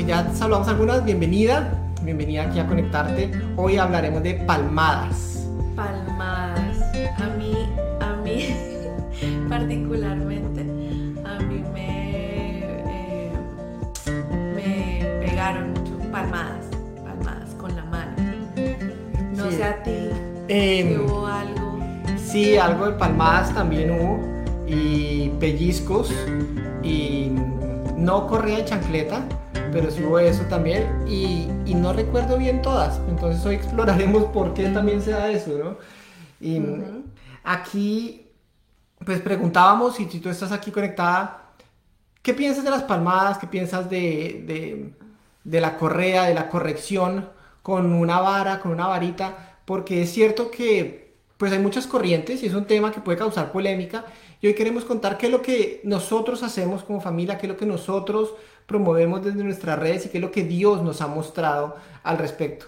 aunque ya saludamos algunas, bienvenida, bienvenida aquí a Conectarte. Hoy hablaremos de palmadas. Palmadas. A mí, a mí particularmente, a mí me, eh, me pegaron mucho palmadas, palmadas con la mano. No Sí. sé a ti Em, si hubo algo. Sí, algo de palmadas también hubo, y pellizcos, y no correa de chancleta, pero sí hubo eso también, y, y no recuerdo bien todas, entonces hoy exploraremos por qué también se da eso, ¿no? Y aquí, pues preguntábamos, y si tú estás aquí conectada, ¿qué piensas de las palmadas? ¿Qué piensas de, de, de la correa, de la corrección con una vara, con una varita? Porque es cierto que pues hay muchas corrientes y es un tema que puede causar polémica. Y hoy queremos contar qué es lo que nosotros hacemos como familia, qué es lo que nosotros promovemos desde nuestras redes y qué es lo que Dios nos ha mostrado al respecto.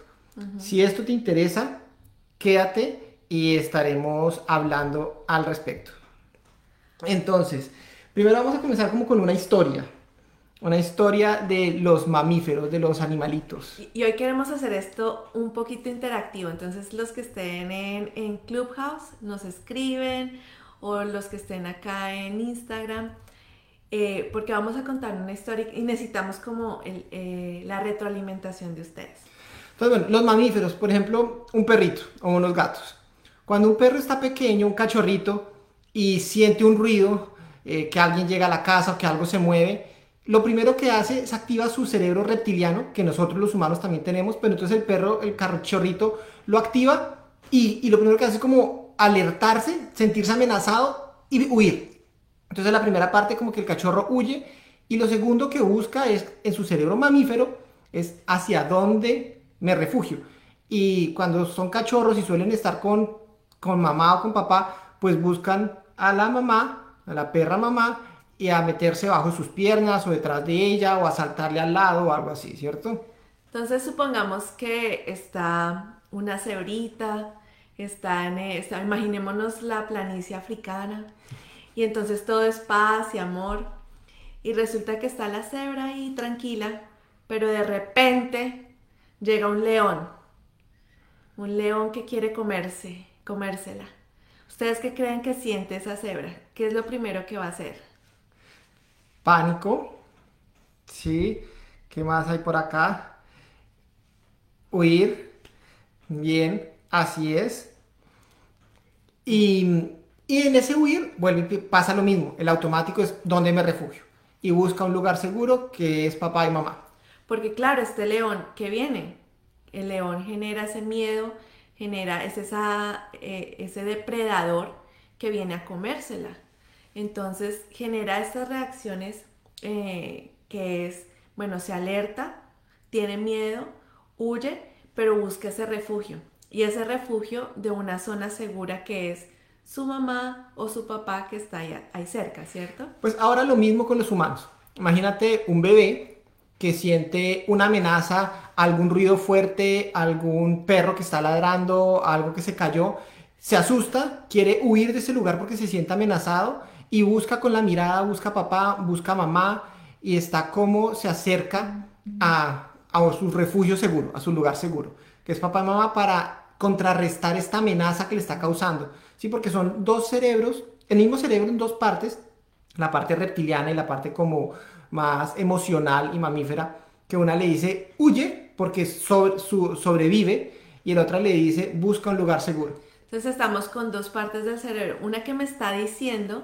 Si esto te interesa, quédate y estaremos hablando al respecto. Entonces, primero vamos a comenzar como con una historia. Una historia de los mamíferos, de los animalitos. Y- Y hoy queremos hacer esto un poquito interactivo, entonces los que estén en, en Clubhouse nos escriben o los que estén acá en Instagram, eh, porque vamos a contar una historia y necesitamos como eh, la retroalimentación de ustedes. Entonces, bueno, los mamíferos, por ejemplo, un perrito o unos gatos. Cuando un perro está pequeño, un cachorrito, y siente un ruido, eh, que alguien llega a la casa o que algo se mueve, lo primero que hace es activa su cerebro reptiliano, que nosotros los humanos también tenemos, pero entonces el perro, el cachorrito, lo activa y lo primero que hace es como alertarse, sentirse amenazado y huir. Entonces la primera parte como que el cachorro huye y lo segundo que busca es en su cerebro mamífero es hacia dónde me refugio. Y cuando son cachorros y suelen estar con, con mamá o con papá, pues buscan a la mamá, a la perra mamá, y a meterse bajo sus piernas o detrás de ella o a saltarle al lado o algo así, ¿cierto? Entonces supongamos que está una cebrita, está en, está, imaginémonos la planicie africana, y entonces todo es paz y amor, y resulta que está la cebra ahí tranquila, pero de repente llega un león, un león que quiere comerse, comérsela. ¿Ustedes qué creen que siente esa cebra? ¿Qué es lo primero que va a hacer? Pánico, ¿sí? ¿Qué más hay por acá? Huir, bien, así es. Y, y en ese huir, pasa lo mismo, el automático es dónde me refugio. Y busca un lugar seguro que es papá y mamá. Porque claro, este león que viene, el león genera ese miedo, genera es esa, eh, ese depredador que viene a comérsela. Entonces genera estas reacciones eh, que es, bueno, se alerta, tiene miedo, huye, pero busca ese refugio. Y ese refugio de una zona segura que es su mamá o su papá que está ahí, cerca, ¿cierto? Pues ahora lo mismo con los humanos. Imagínate un bebé que siente una amenaza, algún ruido fuerte, algún perro que está ladrando, algo que se cayó, se asusta, quiere huir de ese lugar porque se siente amenazado y busca con la mirada, busca papá, busca mamá y está como se acerca a, a su refugio seguro, a su lugar seguro, que es papá y mamá para contrarrestar esta amenaza que le está causando. Sí, porque son dos cerebros, el mismo cerebro en dos partes, la parte reptiliana y la parte como más emocional y mamífera, que una le dice huye porque sobrevive y el otra le dice busca un lugar seguro. Entonces estamos con dos partes del cerebro, una que me está diciendo,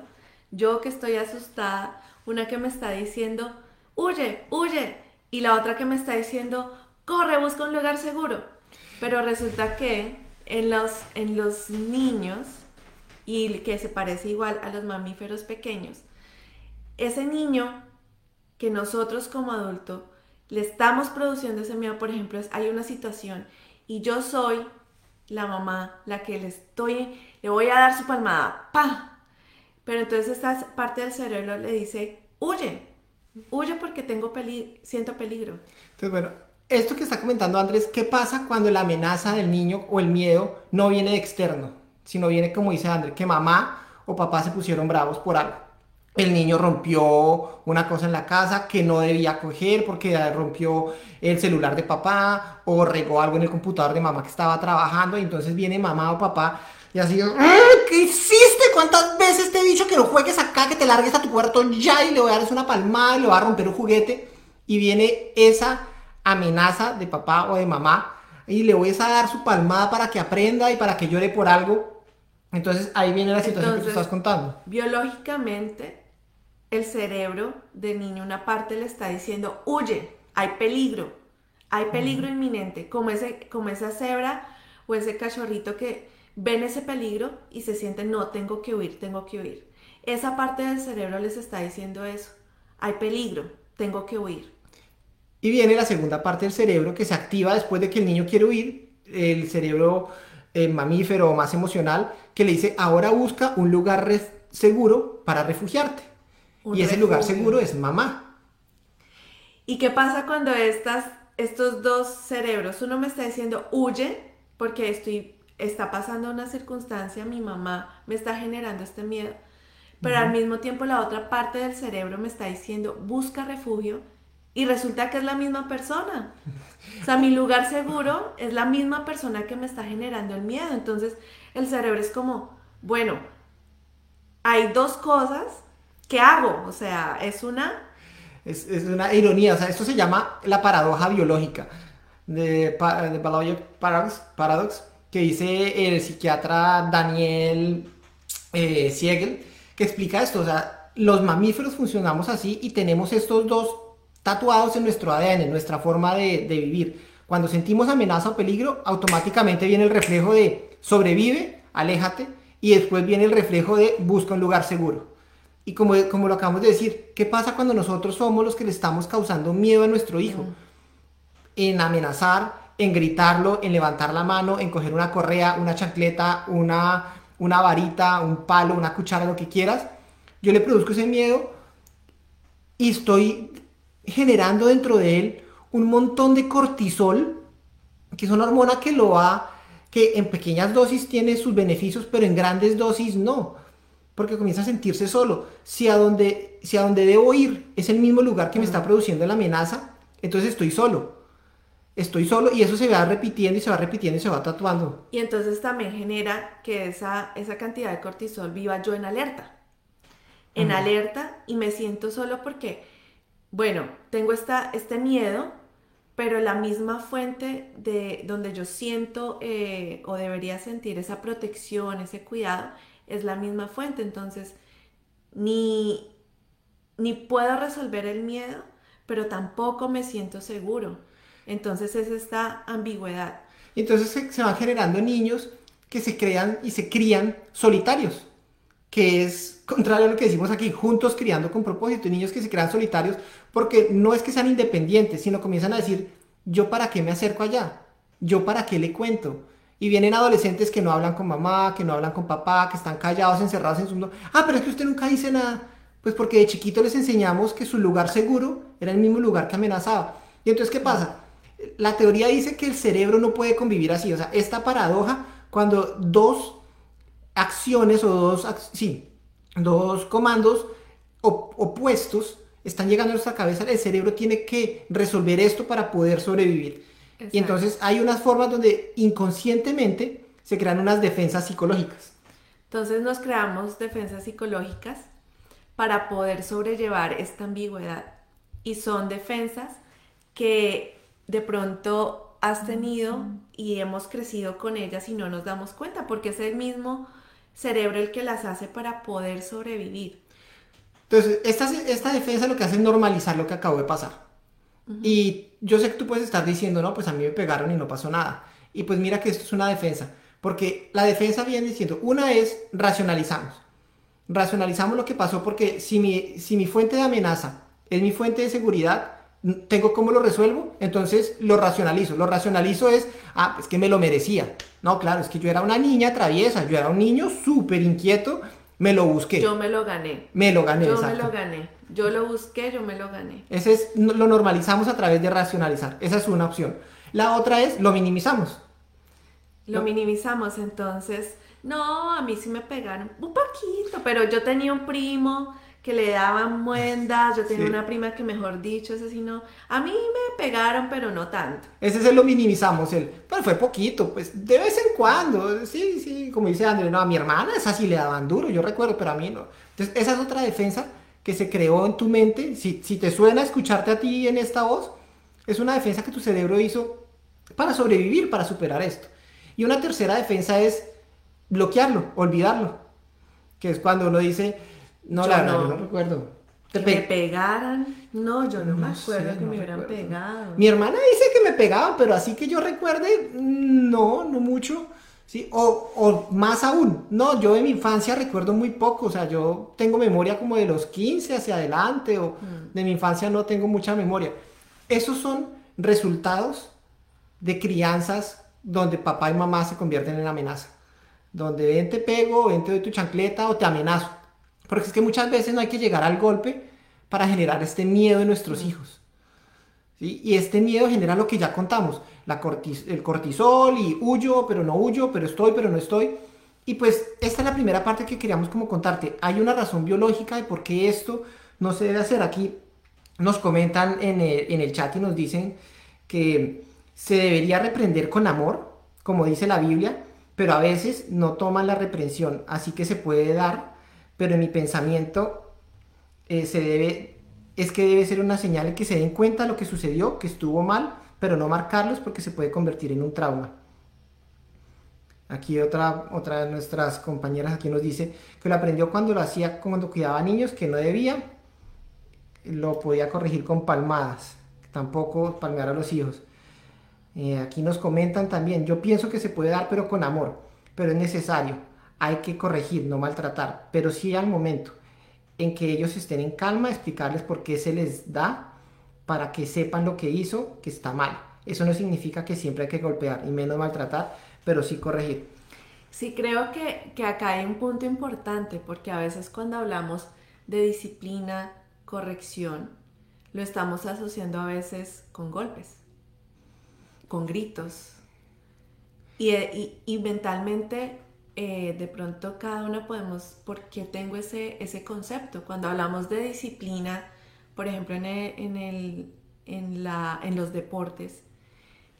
yo que estoy asustada, una que me está diciendo, huye, huye, y la otra que me está diciendo, corre, busca un lugar seguro. Pero resulta que en los, en los niños, y que se parece igual a los mamíferos pequeños, ese niño que nosotros como adulto le estamos produciendo ese miedo, por ejemplo, es, hay una situación y yo soy la mamá la que le estoy, le voy a dar su palmada, ¡pa! Pero entonces esta parte del cerebro le dice, huye, huye porque tengo peli siento peligro. Entonces, bueno, esto que está comentando Andrés, ¿qué pasa cuando la amenaza del niño o el miedo no viene de externo, sino viene, como dice Andrés, que mamá o papá se pusieron bravos por algo? el niño rompió una cosa en la casa que no debía coger porque rompió el celular de papá o regó algo en el computador de mamá que estaba trabajando y entonces viene mamá o papá y así. ¿qué hiciste? ¿Cuántas veces te he dicho que no juegues acá, que te largues a tu cuarto ya y le voy a dar una palmada y le voy a romper un juguete? Y viene esa amenaza de papá o de mamá y le voy a dar su palmada para que aprenda y para que llore por algo. Entonces ahí viene la situación que tú estás contando. Biológicamente, el cerebro del niño, una parte le está diciendo, huye, hay peligro, hay peligro inminente, como, ese, como esa cebra o ese cachorrito que ven ese peligro y se sienten, no, tengo que huir, tengo que huir. Esa parte del cerebro les está diciendo eso, hay peligro, tengo que huir. Y viene la segunda parte del cerebro que se activa después de que el niño quiere huir, el cerebro eh, mamífero o más emocional, que le dice, ahora busca un lugar seguro para refugiarte y ese lugar seguro es mamá. ¿Y qué pasa cuando estas, estos dos cerebros, uno me está diciendo huye porque estoy, está pasando una circunstancia, mi mamá me está generando este miedo, pero al mismo tiempo la otra parte del cerebro me está diciendo busca refugio y resulta que es la misma persona. O sea, mi lugar seguro es la misma persona que me está generando el miedo. Entonces el cerebro es como, bueno, hay dos cosas ¿qué hago? O sea, es una... Es, una ironía, o sea, esto se llama la paradoja biológica de, de Paradox, que dice el psiquiatra Daniel eh, Siegel, que explica esto, o sea, los mamíferos funcionamos así y tenemos estos dos tatuados en nuestro ADN, en nuestra forma de, vivir. Cuando sentimos amenaza o peligro, automáticamente viene el reflejo de sobrevive, aléjate, y después viene el reflejo de busca un lugar seguro. Y como, como lo acabamos de decir, ¿qué pasa cuando nosotros somos los que le estamos causando miedo a nuestro hijo? En amenazar, en gritarlo, en levantar la mano, en coger una correa, una chancleta, una, una varita, un palo, una cuchara, lo que quieras. Yo le produzco ese miedo y estoy generando dentro de él un montón de cortisol, que es una hormona que lo va, que en pequeñas dosis tiene sus beneficios, pero en grandes dosis no porque comienza a sentirse solo. Si a donde, si a donde debo ir es el mismo lugar que me está produciendo la amenaza, entonces estoy solo. Estoy solo y eso se va repitiendo y se va repitiendo y se va tatuando. Y entonces también genera que esa, esa cantidad de cortisol viva yo en alerta. En alerta y me siento solo porque, bueno, tengo esta, este miedo, pero la misma fuente de donde yo siento eh, o debería sentir esa protección, ese cuidado, es la misma fuente, entonces ni, ni puedo resolver el miedo, pero tampoco me siento seguro. Entonces es esta ambigüedad. Entonces se, se van generando niños que se crean y se crían solitarios, que es contrario a lo que decimos aquí, juntos criando con propósito, niños que se crean solitarios porque no es que sean independientes, sino comienzan a decir, yo para qué me acerco allá, yo para qué le cuento, y vienen adolescentes que no hablan con mamá, que no hablan con papá, que están callados, encerrados en su mundo. Ah, pero es que usted nunca dice nada. Pues porque de chiquito les enseñamos que su lugar seguro era el mismo lugar que amenazaba. Y entonces, ¿qué pasa? La teoría dice que el cerebro no puede convivir así. O sea, esta paradoja, cuando dos acciones o dos, sí, dos comandos opuestos están llegando a nuestra cabeza, el cerebro tiene que resolver esto para poder sobrevivir. Y entonces hay unas formas donde inconscientemente se crean unas defensas psicológicas. Entonces nos creamos defensas psicológicas para poder sobrellevar esta ambigüedad. Y son defensas que de pronto has tenido y hemos crecido con ellas y no nos damos cuenta, porque es el mismo cerebro el que las hace para poder sobrevivir. Entonces, esta, esta defensa lo que hace es normalizar lo que acabó de pasar. Y yo sé que tú puedes estar diciendo, no, pues a mí me pegaron y no pasó nada. Y pues mira que esto es una defensa. Porque la defensa viene diciendo, una es racionalizamos. Racionalizamos lo que pasó porque si mi, si mi fuente de amenaza es mi fuente de seguridad, tengo cómo lo resuelvo, entonces lo racionalizo. Lo racionalizo es, ah, es que me lo merecía. No, claro, es que yo era una niña traviesa, yo era un niño súper inquieto, me lo busqué. Yo me lo gané. Me lo gané, Yo me lo gané. Yo lo busqué, yo me lo gané. Ese es, lo normalizamos a través de racionalizar. Esa es una opción. La otra es, lo minimizamos. Lo minimizamos, entonces, no, a mí sí me pegaron un poquito, pero yo tenía un primo que le daban muendas, yo tenía Sí. una prima que mejor dicho, ese sí no, a mí me pegaron, pero no tanto. Ese se lo minimizamos, el, pero fue poquito, pues de vez en cuando, sí, sí, como dice Andrés, no, a mi hermana esa sí le daban duro, yo recuerdo, pero a mí no. Entonces, esa es otra defensa que se creó en tu mente, si, si te suena escucharte a ti en esta voz, es una defensa que tu cerebro hizo para sobrevivir, para superar esto. Y una tercera defensa es bloquearlo, olvidarlo, que es cuando uno dice, no, Yo la verdad, no. yo no recuerdo. Te Que pe- me pegaran, no, yo no, me acuerdo sé, que no me hubieran recuerdo. pegado. Mi hermana dice que me pegaban, pero así que yo recuerde, mm, no, no mucho. ¿sí? O, o más aún, no, yo de mi infancia recuerdo muy poco, o sea, yo tengo memoria como de los 15 hacia adelante, o de mi infancia no tengo mucha memoria. Esos son resultados de crianzas donde papá y mamá se convierten en amenaza. Donde ven te pego, ven te doy tu chancleta o te amenazo. Porque es que muchas veces no hay que llegar al golpe para generar este miedo en nuestros hijos. ¿sí? Y este miedo genera lo que ya contamos, la cortis- el cortisol y huyo, pero no huyo, pero estoy, pero no estoy. Y pues esta es la primera parte que queríamos como contarte. Hay una razón biológica de por qué esto no se debe hacer. Aquí nos comentan en el, en el chat y nos dicen que se debería reprender con amor, como dice la Biblia, pero a veces no toman la reprensión, así que se puede dar, pero en mi pensamiento eh, se debe, es que debe ser una señal que se den cuenta lo que sucedió, que estuvo mal, pero no marcarlos porque se puede convertir en un trauma. Aquí otra, otra de nuestras compañeras aquí nos dice que lo aprendió cuando lo hacía cuando cuidaba niños que no debía, lo podía corregir con palmadas, tampoco palmear a los hijos. Eh, aquí nos comentan también, yo pienso que se puede dar pero con amor, pero es necesario, hay que corregir, no maltratar, pero sí al momento en que ellos estén en calma, explicarles por qué se les da, para que sepan lo que hizo, que está mal. Eso no significa que siempre hay que golpear y menos maltratar, pero sí corregir. Sí, creo que, acá hay un punto importante, porque a veces cuando hablamos de disciplina, corrección, lo estamos asociando a veces con golpes, con gritos. Y- y mentalmente, eh, de pronto cada una podemos, ¿por qué tengo ese, ese concepto? Cuando hablamos de disciplina, por ejemplo, en, el- en, el- en la, en los deportes,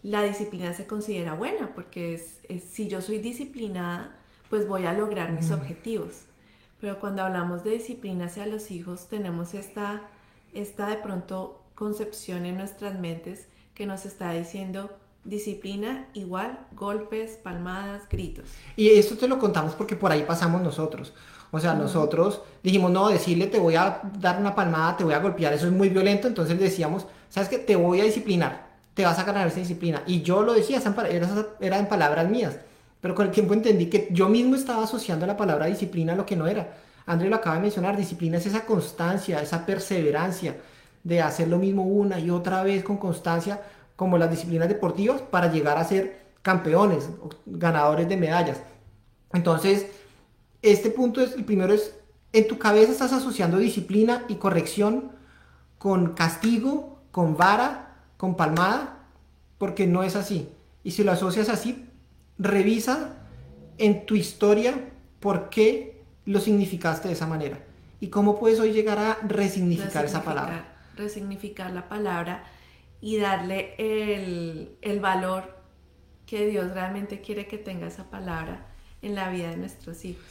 la disciplina se considera buena porque es, es- si yo soy disciplinada, pues voy a lograr mis objetivos. Pero cuando hablamos de disciplina hacia los hijos, tenemos esta, esta de pronto concepción en nuestras mentes que nos está diciendo disciplina igual golpes, palmadas, gritos. Y esto te lo contamos porque por ahí pasamos nosotros. O sea, nosotros dijimos, no, decirle te voy a dar una palmada, te voy a golpear, eso es muy violento. Entonces decíamos, ¿sabes qué? Te voy a disciplinar, te vas a ganar esa disciplina. Y yo lo decía, eran pa- eran eran palabras mías. Pero con el tiempo entendí que yo mismo estaba asociando la palabra disciplina a lo que no era. André lo acaba de mencionar, disciplina es esa constancia, esa perseverancia de hacer lo mismo una y otra vez con constancia, como las disciplinas deportivas, para llegar a ser campeones, ganadores de medallas. Entonces, este punto es, el primero es, en tu cabeza estás asociando disciplina y corrección con castigo, con vara, con palmada, porque no es así. Y si lo asocias así, revisa en tu historia por qué lo significaste de esa manera y cómo puedes hoy llegar a resignificar esa palabra. Resignificar la palabra y darle el, el valor que Dios realmente quiere que tenga esa palabra en la vida de nuestros hijos.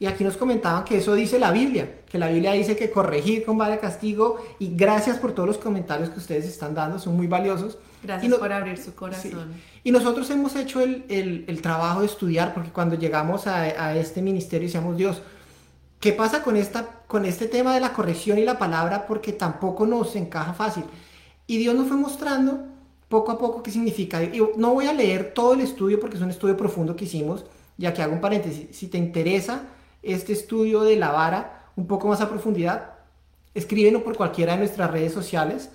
Y aquí nos comentaban que eso dice la Biblia, que la Biblia dice que corregir con vara castigo y gracias por todos los comentarios que ustedes están dando, son muy valiosos. Gracias no- por abrir su Sí. corazón. Y nosotros hemos hecho el, el- el trabajo de estudiar, porque cuando llegamos a, a este ministerio decíamos, Dios, ¿qué pasa con, esta, con este tema de la corrección y la palabra? Porque tampoco nos encaja fácil. Y Dios nos fue mostrando poco a poco qué significa. No voy a leer todo el estudio porque es un estudio profundo que hicimos, ya que hago un paréntesis. Si te interesa este estudio de la vara un poco más a profundidad, escríbenos por cualquiera de nuestras redes sociales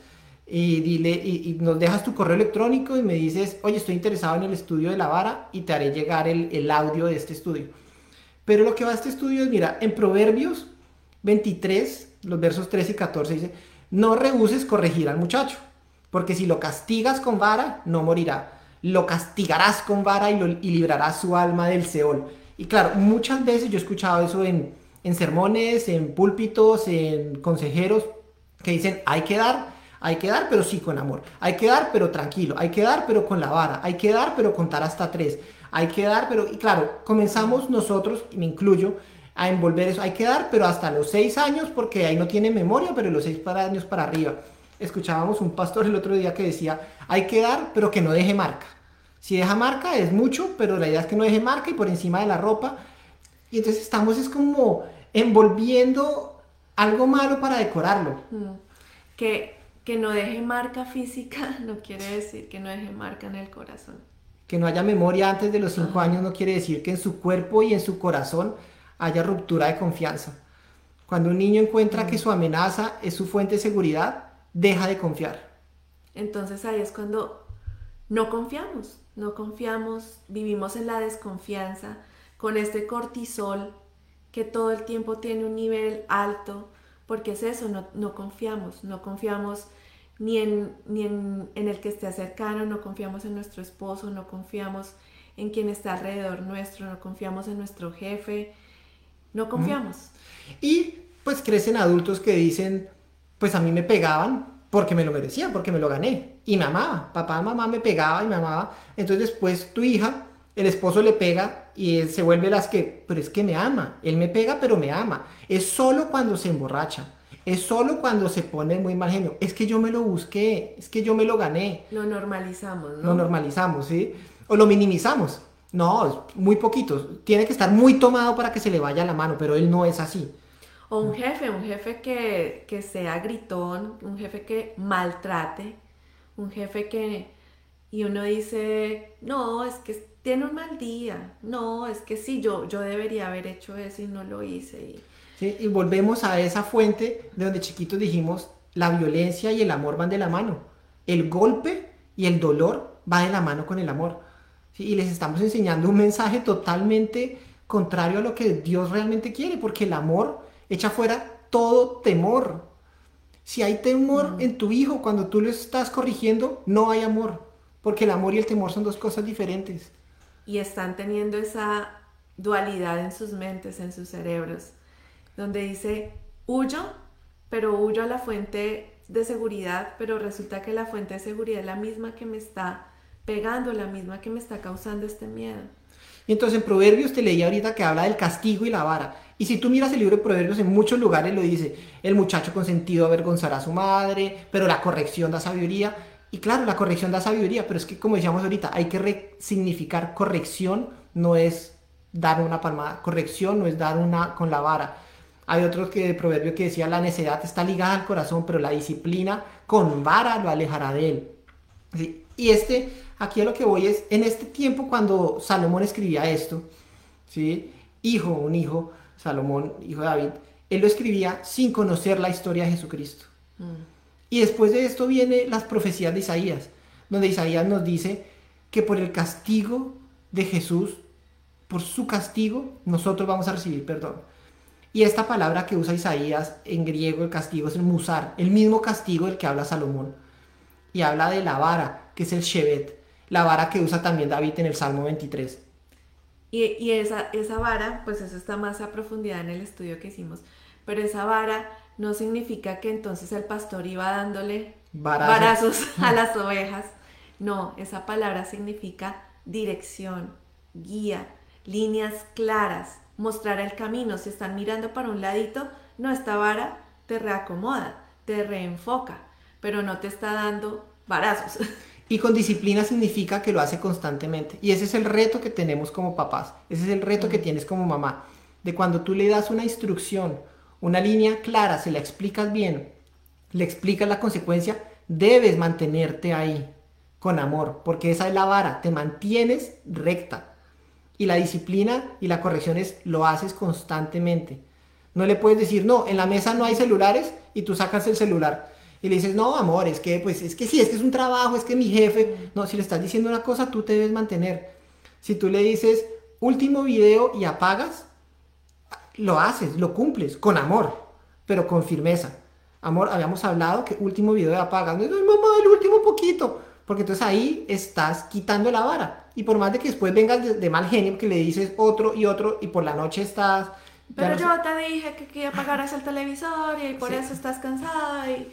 y dile y nos dejas tu correo electrónico y me dices, oye, estoy interesado en el estudio de la vara y te haré llegar el, el audio de este estudio. Pero lo que va a este estudio es, mira, en Proverbios 23, los versos 13 y 14 dice, no rehuses corregir al muchacho, porque si lo castigas con vara, no morirá. Lo castigarás con vara y, lo- librarás su alma del Seol. Y claro, muchas veces yo he escuchado eso en, en sermones, en púlpitos, en consejeros que dicen hay que dar, hay que dar, pero sí con amor. Hay que dar, pero tranquilo. Hay que dar, pero con la vara. Hay que dar, pero contar hasta tres. Hay que dar, pero, y claro, comenzamos nosotros, y me incluyo, a envolver eso. Hay que dar, pero hasta los seis años, porque ahí no tiene memoria, pero los seis años para arriba. Escuchábamos un pastor el otro día que decía, hay que dar, pero que no deje marca. Si deja marca es mucho, pero la idea es que no deje marca y por encima de la ropa. Y entonces estamos es como envolviendo algo malo para decorarlo. Mm. Que, que no deje marca física no quiere decir que no deje marca en el corazón. Que no haya memoria antes de los cinco años no quiere decir que en su cuerpo y en su corazón haya ruptura de confianza. Cuando un niño encuentra que mm. su amenaza es su fuente de seguridad, deja de confiar. Entonces ahí es cuando no confiamos, no confiamos, vivimos en la desconfianza, con este cortisol que todo el tiempo tiene un nivel alto, porque es eso, no, confiamos, no confiamos ni, en, ni en, el que esté cercano, no confiamos en nuestro esposo, no confiamos en quien está alrededor nuestro, no confiamos en nuestro jefe, no confiamos. Y pues crecen adultos que dicen, pues a mí me pegaban porque me lo merecía, porque me lo gané. Y me amaba, papá, mamá me pegaba y me amaba. Entonces después tu hija, el esposo le pega y se vuelve las que, pero es que me ama. Él me pega, pero me ama. Es solo cuando se emborracha. Es solo cuando se pone muy mal genio. Es que yo me lo busqué, es que yo me lo gané. Lo normalizamos, ¿no? Lo normalizamos, ¿sí? O lo minimizamos. No, muy poquito. Tiene que estar muy tomado para que se le vaya la mano, pero él no es así. O un jefe, un jefe que, que sea gritón, un jefe que maltrate, un jefe que... Y uno dice, no, es que tiene un mal día, no, es que sí, yo, yo debería haber hecho eso y no lo hice. Y... Sí, y volvemos a esa fuente de donde chiquitos dijimos, la violencia y el amor van de la mano. El golpe y el dolor va de la mano con el amor. Y les estamos enseñando un mensaje totalmente contrario a lo que Dios realmente quiere, porque el amor echa fuera todo temor. Si hay temor en tu hijo cuando tú lo estás corrigiendo, no hay amor, porque el amor y el temor son dos cosas diferentes. Y están teniendo esa dualidad en sus mentes, en sus cerebros, donde dice, huyo, pero huyo a la fuente de seguridad, pero resulta que la fuente de seguridad es la misma que me está pegando, la misma que me está causando este miedo. Y entonces en Proverbios te leí ahorita que habla del castigo y la vara. Y si tú miras el libro de Proverbios, en muchos lugares lo dice, el muchacho consentido avergonzará a su madre, pero la corrección da sabiduría. Y claro, la corrección da sabiduría, pero es que como decíamos ahorita, hay que significar corrección, no es dar una palmada, corrección no es dar una con la vara. Hay otro que de proverbio que decía, la necedad está ligada al corazón, pero la disciplina con vara lo alejará de él. Y este, aquí a lo que voy es, en este tiempo cuando Salomón escribía esto, ¿sí? hijo, un hijo, Salomón, hijo de David, él lo escribía sin conocer la historia de Jesucristo. Mm. Y después de esto vienen las profecías de Isaías, donde Isaías nos dice que por el castigo de Jesús, por su castigo, nosotros vamos a recibir perdón. Y esta palabra que usa Isaías en griego, el castigo es el musar, el mismo castigo del que habla Salomón. Y habla de la vara, que es el shevet, la vara que usa también David en el Salmo 23. Y, esa, esa vara, pues eso está más a profundidad en el estudio que hicimos, pero esa vara no significa que entonces el pastor iba dándole varazos a las ovejas. No, esa palabra significa dirección, guía, líneas claras, mostrar el camino. Si están mirando para un ladito, no, esta vara te reacomoda, te reenfoca, pero no te está dando varazos. Y con disciplina significa que lo hace constantemente. Y ese es el reto que tenemos como papás. Ese es el reto que tienes como mamá. De cuando tú le das una instrucción, una línea clara, se la explicas bien, le explicas la consecuencia, debes mantenerte ahí con amor, porque esa es la vara, te mantienes recta. Y la disciplina y la corrección es lo haces constantemente. No le puedes decir, no, en la mesa no hay celulares y tú sacas el celular y le dices, no, amor, es que, pues, es que sí, es que es un trabajo, es que mi jefe, no, si le estás diciendo una cosa, tú te debes mantener. Si tú le dices, último video y apagas, lo haces, lo cumples, con amor, pero con firmeza. Amor, habíamos hablado que último video y apagas, no, mamá, el último poquito, porque entonces ahí estás quitando la vara. Y por más de que después vengas de, mal genio, que le dices otro y otro, y por la noche estás Pero no yo sé- te dije que, que apagaras el televisor y por Sí. eso estás cansada y...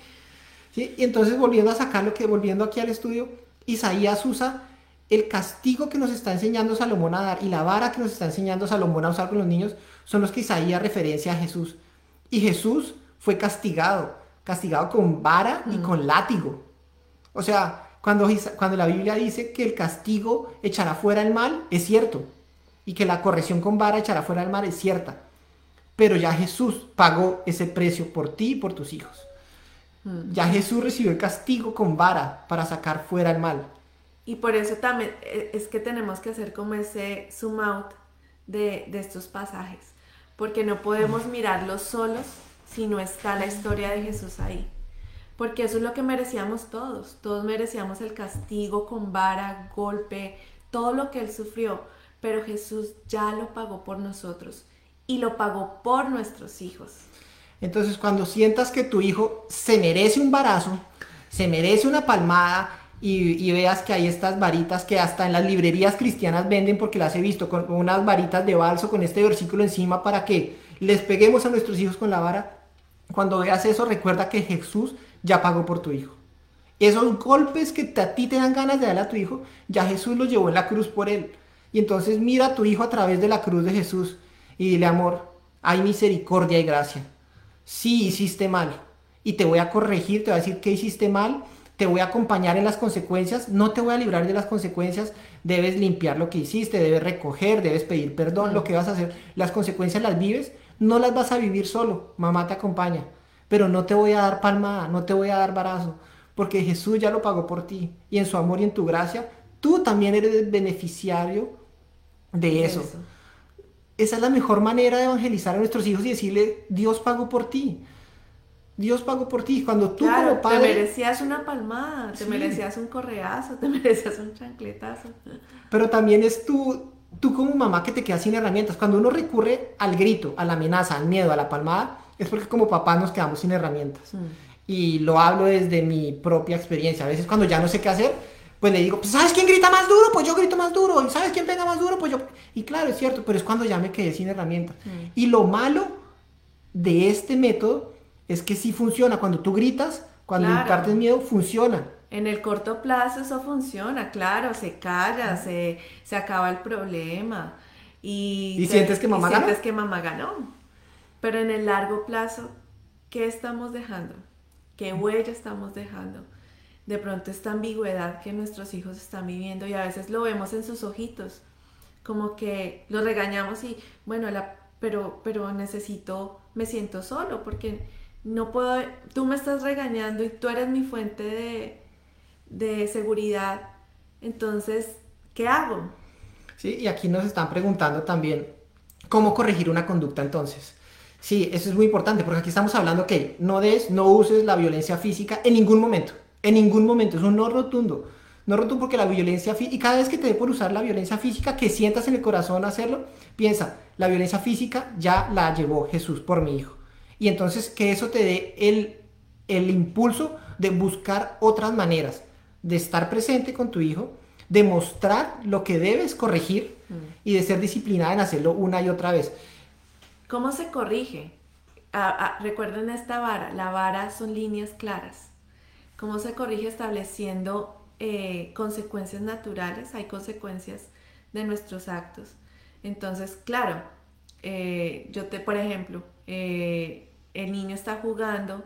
¿sí? Y entonces volviendo a sacarlo, que volviendo aquí al estudio, Isaías usa el castigo que nos está enseñando Salomón a dar y la vara que nos está enseñando Salomón a usar con los niños son los que Isaías referencia a Jesús. Y Jesús fue castigado, castigado con vara y con látigo. O sea, cuando, cuando la Biblia dice que el castigo echará fuera el mal, es cierto. Y que la corrección con vara echará fuera el mal, es cierta. Pero ya Jesús pagó ese precio por ti y por tus hijos. Ya Jesús recibió el castigo con vara para sacar fuera el mal. Y por eso también eh, es que tenemos que hacer como ese zoom out de, de estos pasajes, porque no podemos mirarlos solos si no está la historia de Jesús ahí. Porque eso es lo que merecíamos todos. Todos merecíamos el castigo con vara, golpe, todo lo que Él sufrió. Pero Jesús ya lo pagó por nosotros y lo pagó por nuestros hijos. Entonces, cuando sientas que tu hijo se merece un barazo, se merece una palmada y, veas que hay estas varitas que hasta en las librerías cristianas venden porque las he visto con unas varitas de balso con este versículo encima para que les peguemos a nuestros hijos con la vara. Cuando veas eso, recuerda que Jesús ya pagó por tu hijo. Esos golpes que a ti te dan ganas de darle a tu hijo, ya Jesús los llevó en la cruz por él. Y entonces mira a tu hijo a través de la cruz de Jesús y dile, amor, hay misericordia y gracia. Sí, hiciste mal. Y te voy a corregir, te voy a decir que hiciste mal, te voy a acompañar en las consecuencias, no te voy a librar de las consecuencias, debes limpiar lo que hiciste, debes recoger, debes pedir perdón, lo que vas a hacer, las consecuencias las vives, no las vas a vivir solo, mamá te acompaña, pero no te voy a dar palmada, no te voy a dar barazo, porque Jesús ya lo pagó por ti, y en su amor y en tu gracia, tú también eres beneficiario de eso. Esa es la mejor manera de evangelizar a nuestros hijos y decirle, Dios pagó por ti. Dios pagó por ti. Cuando tú Claro, como padre... te merecías una palmada, te Sí. merecías un correazo, te merecías un chancletazo. Pero también es tú, tú como mamá que te quedas sin herramientas. Cuando uno recurre al grito, a la amenaza, al miedo, a la palmada, es porque como papás nos quedamos sin herramientas. Y lo hablo desde mi propia experiencia. A veces cuando ya no sé qué hacer, pues le digo, pues, ¿sabes quién grita más duro? Pues yo grito más duro. ¿Y sabes quién pega más duro? Pues yo... Y claro, es cierto, pero es cuando ya me quedé sin herramientas. Y lo malo de este método es que sí funciona. Cuando tú gritas, cuando Claro. impartes miedo, funciona. En el corto plazo eso funciona, claro, se calla, se, se acaba el problema. Y, ¿Y se- sientes que mamá y ganó? sientes que mamá ganó. Pero en el largo plazo, ¿qué estamos dejando? ¿Qué huella estamos dejando? De pronto esta ambigüedad que nuestros hijos están viviendo y a veces lo vemos en sus ojitos, como que los regañamos y bueno, la, pero, pero necesito, me siento solo porque no puedo, tú me estás regañando y tú eres mi fuente de, de seguridad, entonces, ¿qué hago? Sí, y aquí nos están preguntando también cómo corregir una conducta entonces. Sí, eso es muy importante porque aquí estamos hablando que no des, no uses la violencia física en ningún momento. En ningún momento, es un no rotundo. No rotundo porque la violencia física, y cada vez que te dé por usar la violencia física, que sientas en el corazón hacerlo, piensa, la violencia física ya la llevó Jesús por mi hijo. Y entonces que eso te dé el, el impulso de buscar otras maneras, de estar presente con tu hijo, de mostrar lo que debes corregir y de ser disciplinada en hacerlo una y otra vez. ¿Cómo se corrige? Ah, ah, recuerden esta vara, la vara son líneas claras. ¿Cómo se corrige estableciendo eh, consecuencias naturales? Hay consecuencias de nuestros actos. Entonces, claro, eh, yo te, por ejemplo, eh, el niño está jugando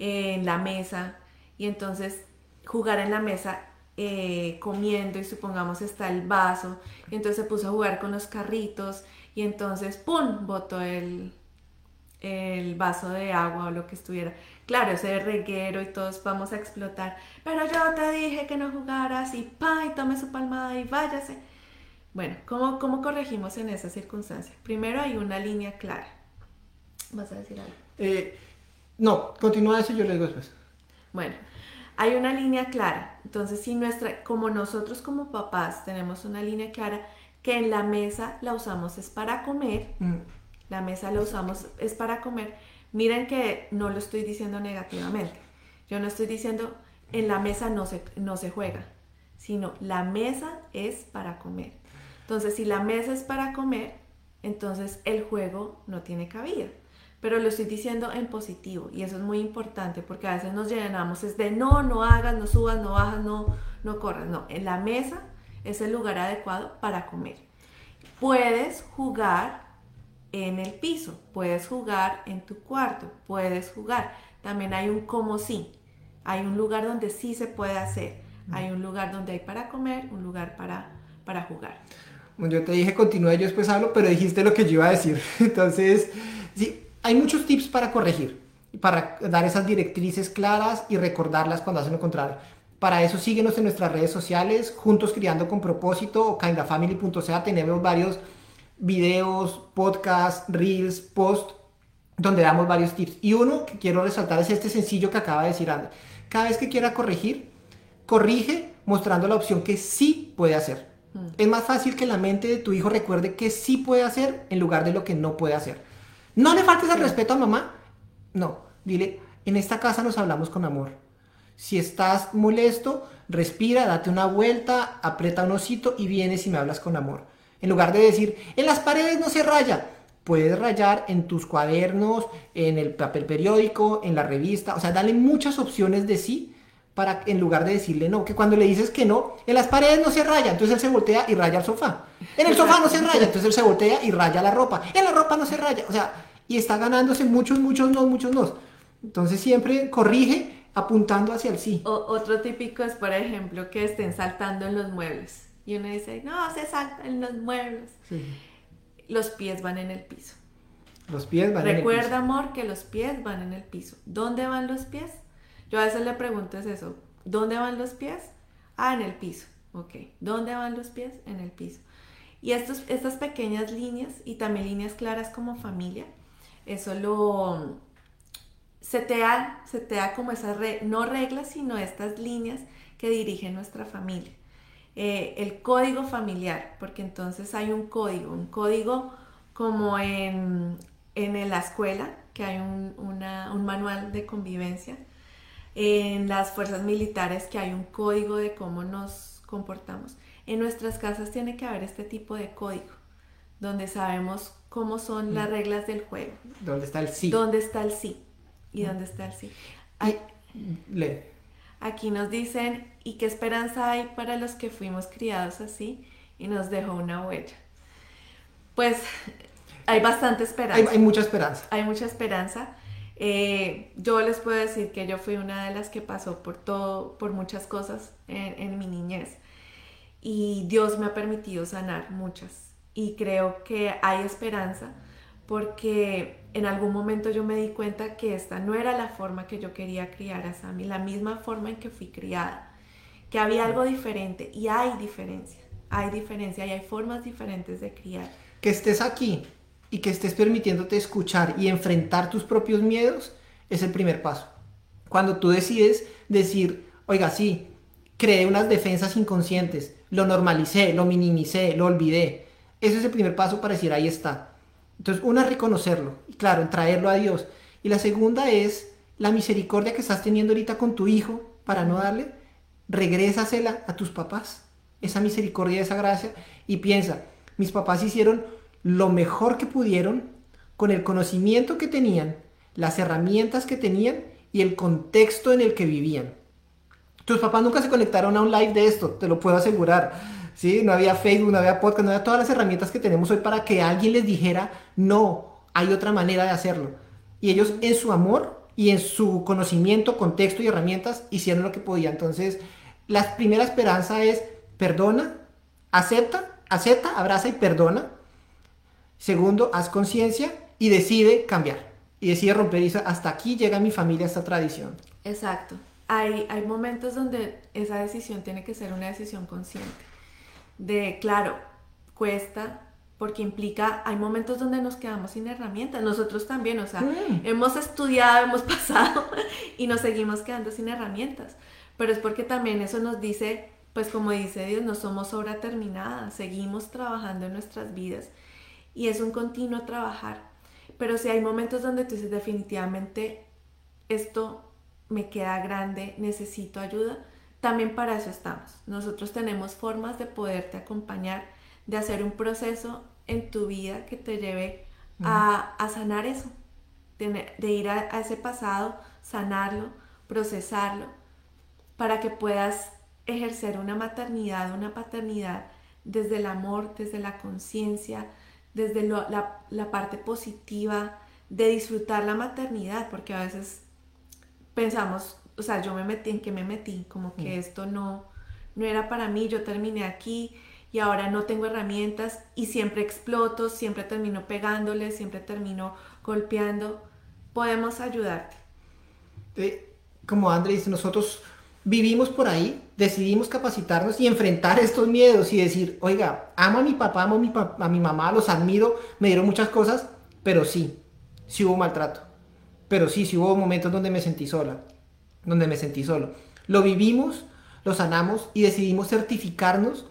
en la mesa y entonces jugar en la mesa comiendo y supongamos está el vaso y entonces se puso a jugar con los carritos y entonces ¡pum! botó el, el vaso de agua o lo que estuviera. Claro, ese reguero y todos vamos a explotar. Pero yo te dije que no jugaras y pa, y tome su palmada y váyase. Bueno, ¿cómo, ¿cómo corregimos en esa circunstancia? Primero hay una línea clara. ¿Vas a decir algo? Eh, no, continúa eso y yo le digo después. Bueno, hay una línea clara. Entonces, si nuestra, como nosotros como papás tenemos una línea clara, que en la mesa la usamos es para comer, Mm, la mesa la usamos es para comer. Miren que no lo estoy diciendo negativamente. Yo no estoy diciendo en la mesa no se, no se juega, sino la mesa es para comer. Entonces, si la mesa es para comer, entonces el juego no tiene cabida. Pero lo estoy diciendo en positivo y eso es muy importante porque a veces nos llenamos es de no, no hagas, no subas, no bajas, no, no corras. No, en la mesa es el lugar adecuado para comer. Puedes jugar en el piso, puedes jugar en tu cuarto, puedes jugar. También hay un como sí, hay un lugar donde sí se puede hacer, hay un lugar donde hay para comer, un lugar para, para jugar. Bueno, yo te dije continúa, yo después hablo, pero dijiste lo que yo iba a decir. Entonces, sí, hay muchos tips para corregir, para dar esas directrices claras y recordarlas cuando hacen lo contrario. Para eso síguenos en nuestras redes sociales, Juntos Criando con Propósito o kindafamily.ca. Tenemos varios videos, podcasts, reels, posts, donde damos varios tips. Y uno que quiero resaltar es este sencillo que acaba de decir André. Cada vez que quiera corregir, corrige mostrando la opción que sí puede hacer. Mm. Es más fácil que la mente de tu hijo recuerde que sí puede hacer en lugar de lo que no puede hacer. No le faltes el respeto a mamá. No, dile, en esta casa nos hablamos con amor si estás molesto, respira, date una vuelta, aprieta un osito y vienes y me hablas con amor. En lugar de decir, en las paredes no se raya, puedes rayar en tus cuadernos, en el papel periódico, en la revista, o sea, dale muchas opciones de sí para en lugar de decirle no, que cuando le dices que no, en las paredes no se raya, entonces él se voltea y raya el sofá. En el sofá no se raya, entonces él se voltea y raya la ropa. En la ropa no se raya, o sea, y está ganándose muchos, muchos no, muchos no. Entonces siempre corrige apuntando hacia el sí. otro típico es, por ejemplo, que estén saltando en los muebles. Y uno dice, no, se salta en los muebles. Los pies van en el piso. Los pies van en el piso. Recuerda, amor, que los pies van en el piso. ¿Dónde van los pies? Yo a veces le pregunto es eso. ¿Dónde van los pies? Ah, en el piso. Ok. ¿Dónde van los pies? En el piso. Y estos, estas pequeñas líneas y también líneas claras como familia, eso lo, se te da, se te da como esas, no reglas, sino estas líneas que dirigen nuestra familia. Eh, el código familiar, porque entonces hay un código, un código como en, en la escuela, que hay un, un manual de convivencia, en las fuerzas militares, que hay un código de cómo nos comportamos. En nuestras casas tiene que haber este tipo de código, donde sabemos cómo son las mm. reglas del juego. ¿Dónde está el sí? ¿Dónde está el sí? ¿Y dónde está el sí? Aquí nos dicen, ¿y qué esperanza hay para los que fuimos criados así? Y nos dejó una huella. Pues hay bastante esperanza. Hay, mucha esperanza. Hay mucha esperanza. Eh, yo les puedo decir que yo fui una de las que pasó por todo, por muchas cosas en, en mi niñez. Y Dios me ha permitido sanar muchas. Y creo que hay esperanza porque en algún momento yo me di cuenta que esta no era la forma que yo quería criar a Sammy, la misma forma en que fui criada, que había algo diferente y hay diferencia, hay diferencia y hay formas diferentes de criar. Que estés aquí y que estés permitiéndote escuchar y enfrentar tus propios miedos es el primer paso. Cuando tú decides decir, oiga, sí, creé unas defensas inconscientes, lo normalicé, lo minimicé, lo olvidé. Ese es el primer paso para decir, ahí está entonces, una es reconocerlo, y claro, traerlo a Dios. Y la segunda es la misericordia que estás teniendo ahorita con tu hijo para no darle, regrésasela a tus papás, esa misericordia, esa gracia, y piensa, mis papás hicieron lo mejor que pudieron con el conocimiento que tenían, las herramientas que tenían y el contexto en el que vivían. Tus papás nunca se conectaron a un live de esto, te lo puedo asegurar. ¿sí? No había Facebook, no había podcast, no había todas las herramientas que tenemos hoy para que alguien les dijera, no, hay otra manera de hacerlo. Y ellos en su amor y en su conocimiento, contexto y herramientas hicieron lo que podían. Entonces, la primera esperanza es perdona, acepta, acepta, abraza y perdona. Segundo, haz conciencia y decide cambiar. Y decide romper y hasta aquí llega mi familia esta tradición. Exacto. Hay, hay momentos donde esa decisión tiene que ser una decisión consciente de, claro, cuesta porque implica, hay momentos donde nos quedamos sin herramientas, nosotros también, o sea, mm. hemos estudiado, hemos pasado y nos seguimos quedando sin herramientas, pero es porque también eso nos dice, pues como dice Dios, no somos obra terminada, seguimos trabajando en nuestras vidas y es un continuo trabajar, pero si hay momentos donde tú dices definitivamente esto me queda grande, necesito ayuda, también para eso estamos. Nosotros tenemos formas de poderte acompañar, de hacer un proceso en tu vida que te lleve a, sanar eso, de, ir a, ese pasado, sanarlo, procesarlo, para que puedas ejercer una maternidad, una paternidad desde el amor, desde la conciencia, desde la, la, parte positiva de disfrutar la maternidad, porque a veces pensamos, o sea, yo me metí en que me metí, como que esto no, no era para mí, yo terminé aquí y ahora no tengo herramientas y siempre exploto, siempre termino pegándole, siempre termino golpeando. Podemos ayudarte. Eh, como André dice, nosotros vivimos por ahí, decidimos capacitarnos y enfrentar estos miedos y decir, oiga, amo a mi papá, amo a mi, a mi mamá, los admiro, me dieron muchas cosas, pero sí, sí hubo maltrato. Pero sí, sí hubo momentos donde me sentí sola, donde me sentí solo. Lo vivimos, lo sanamos y decidimos certificarnos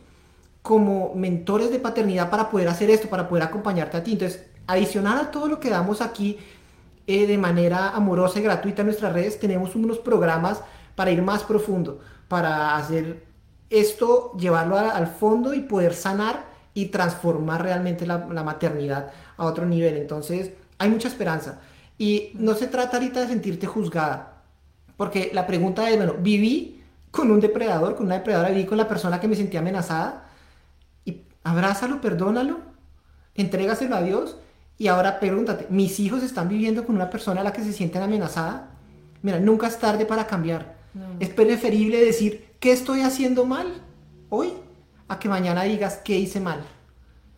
como mentores de paternidad para poder hacer esto, para poder acompañarte a ti. Entonces, adicional a todo lo que damos aquí eh, de manera amorosa y gratuita en nuestras redes, tenemos unos programas para ir más profundo, para hacer esto, llevarlo al fondo y poder sanar y transformar realmente la, maternidad a otro nivel. Entonces, hay mucha esperanza. Y no se trata ahorita de sentirte juzgada, porque la pregunta es, bueno, viví con un depredador, con una depredadora, viví con la persona que me sentía amenazada, abrázalo, perdónalo, entrégaselo a Dios y ahora pregúntate, ¿mis hijos están viviendo con una persona a la que se sienten amenazada? Mira, nunca es tarde para cambiar. Es preferible decir, ¿qué estoy haciendo mal hoy? A que mañana digas, ¿qué hice mal?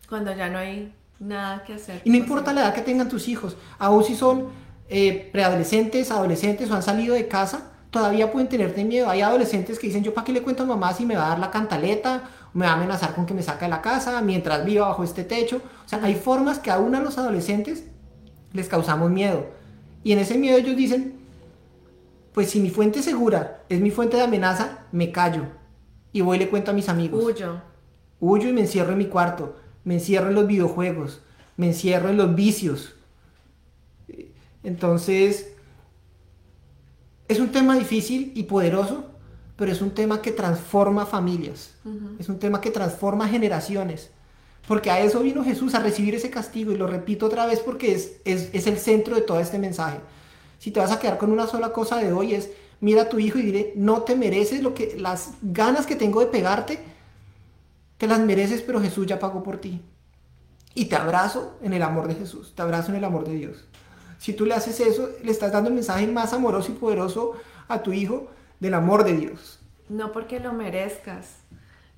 Cuando ya no hay nada que hacer. Y no importa la edad que tengan tus hijos, aún si son eh, preadolescentes, adolescentes o han salido de casa, todavía pueden tenerte miedo. Hay adolescentes que dicen, yo para qué le cuento a mamá si me va a dar la cantaleta me va a amenazar con que me saque de la casa mientras viva bajo este techo. O sea, hay formas que aún a los adolescentes les causamos miedo. Y en ese miedo ellos dicen, pues si mi fuente segura es mi fuente de amenaza, me callo. Y voy y le cuento a mis amigos. Huyo. Huyo y me encierro en mi cuarto. Me encierro en los videojuegos. Me encierro en los vicios. Entonces, es un tema difícil y poderoso pero es un tema que transforma familias, es un tema que transforma generaciones, porque a eso vino Jesús, a recibir ese castigo, y lo repito otra vez porque es, es, el centro de todo este mensaje. Si te vas a quedar con una sola cosa de hoy es, mira a tu hijo y dile, no te mereces lo que, las ganas que tengo de pegarte, te las mereces, pero Jesús ya pagó por ti. Y te abrazo en el amor de Jesús, te abrazo en el amor de Dios. Si tú le haces eso, le estás dando el mensaje más amoroso y poderoso a tu hijo del amor de Dios. No porque lo merezcas,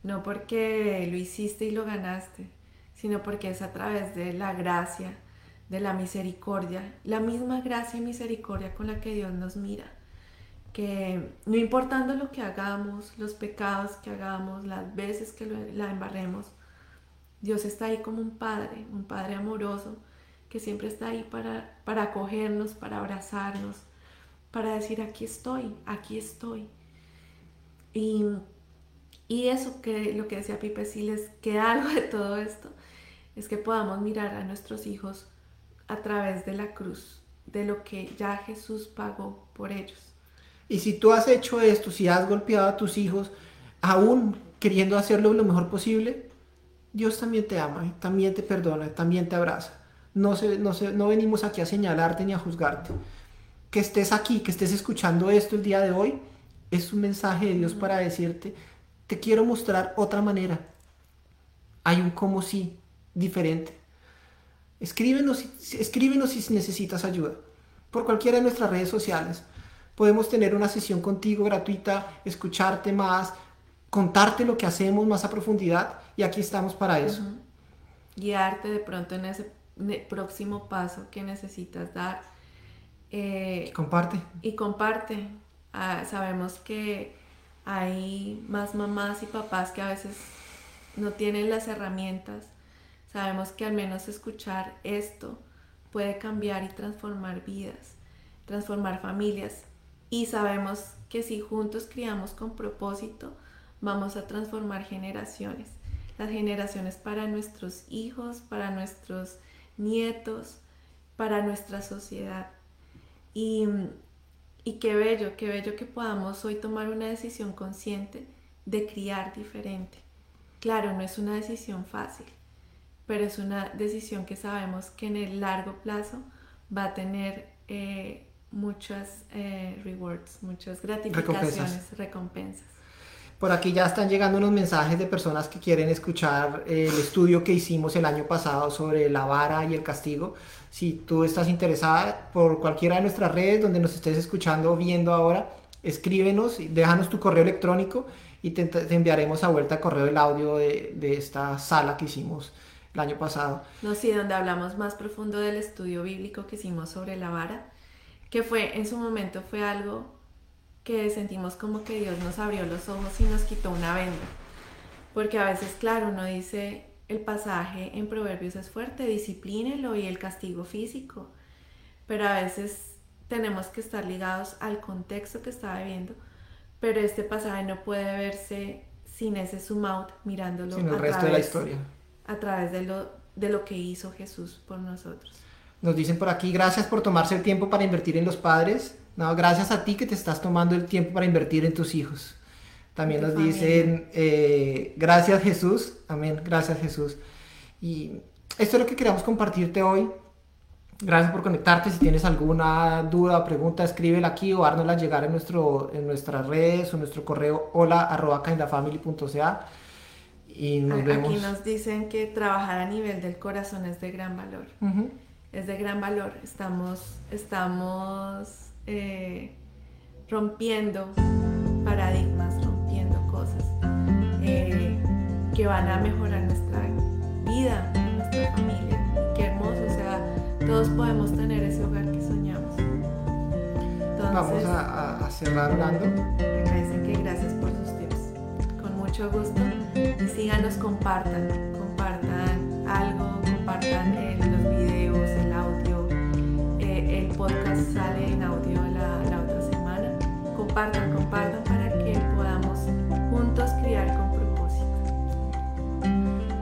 no porque lo hiciste y lo ganaste, sino porque es a través de la gracia, de la misericordia, la misma gracia y misericordia con la que Dios nos mira. Que no importando lo que hagamos, los pecados que hagamos, las veces que la embarremos, Dios está ahí como un padre, un padre amoroso, que siempre está ahí para, para acogernos, para abrazarnos, para decir, aquí estoy, aquí estoy. Y, y eso que lo que decía Pipe, si les queda algo de todo esto, es que podamos mirar a nuestros hijos a través de la cruz, de lo que ya Jesús pagó por ellos. Y si tú has hecho esto, si has golpeado a tus hijos, aún queriendo hacerlo lo mejor posible, Dios también te ama, también te perdona, también te abraza. No, se, no, se, no venimos aquí a señalarte ni a juzgarte que estés aquí, que estés escuchando esto el día de hoy, es un mensaje de Dios para decirte, te quiero mostrar otra manera. Hay un como sí diferente. Escríbenos, escríbenos si necesitas ayuda. Por cualquiera de nuestras redes sociales. Podemos tener una sesión contigo gratuita, escucharte más, contarte lo que hacemos más a profundidad y aquí estamos para eso. Guiarte de pronto en ese próximo paso que necesitas dar eh, comparte. Y comparte. Ah, sabemos que hay más mamás y papás que a veces no tienen las herramientas. Sabemos que al menos escuchar esto puede cambiar y transformar vidas, transformar familias. Y sabemos que si juntos criamos con propósito, vamos a transformar generaciones. Las generaciones para nuestros hijos, para nuestros nietos, para nuestra sociedad. Y, y qué bello, qué bello que podamos hoy tomar una decisión consciente de criar diferente. Claro, no es una decisión fácil, pero es una decisión que sabemos que en el largo plazo va a tener eh, muchas eh, rewards, muchas gratificaciones, recompensas. Por aquí ya están llegando unos mensajes de personas que quieren escuchar el estudio que hicimos el año pasado sobre la vara y el castigo. Si tú estás interesada por cualquiera de nuestras redes donde nos estés escuchando o viendo ahora, escríbenos, déjanos tu correo electrónico y te, enviaremos a vuelta el correo el audio de, de, esta sala que hicimos el año pasado. No, sí, donde hablamos más profundo del estudio bíblico que hicimos sobre la vara, que fue en su momento fue algo que sentimos como que Dios nos abrió los ojos y nos quitó una venda. Porque a veces, claro, uno dice, el pasaje en Proverbios es fuerte, disciplínelo y el castigo físico, pero a veces tenemos que estar ligados al contexto que está viviendo pero este pasaje no puede verse sin ese zoom out mirándolo sin el resto de la historia a través de lo, de lo que hizo Jesús por nosotros. Nos dicen por aquí, gracias por tomarse el tiempo para invertir en los padres. No, gracias a ti que te estás tomando el tiempo para invertir en tus hijos. También nos dicen, eh, gracias Jesús, amén, gracias Jesús. Y esto es lo que queríamos compartirte hoy. Gracias por conectarte. Si tienes alguna duda o pregunta, escríbela aquí o hárnosla llegar en, nuestro, en nuestras redes o nuestro correo hola arroba y nos vemos. Aquí nos dicen que trabajar a nivel del corazón es de gran valor. Es de gran valor. Estamos, estamos eh, rompiendo paradigmas, rompiendo cosas eh, que van a mejorar nuestra vida, nuestra familia. Qué hermoso, o sea, todos podemos tener ese hogar que soñamos. Vamos a, cerrar hablando. Me parece que gracias por sus tips. Con mucho gusto. Y síganos, compartan. Compartan algo, compartan eh, los videos, podcast sale en audio la, la otra semana. Compartan, compartan para que podamos juntos criar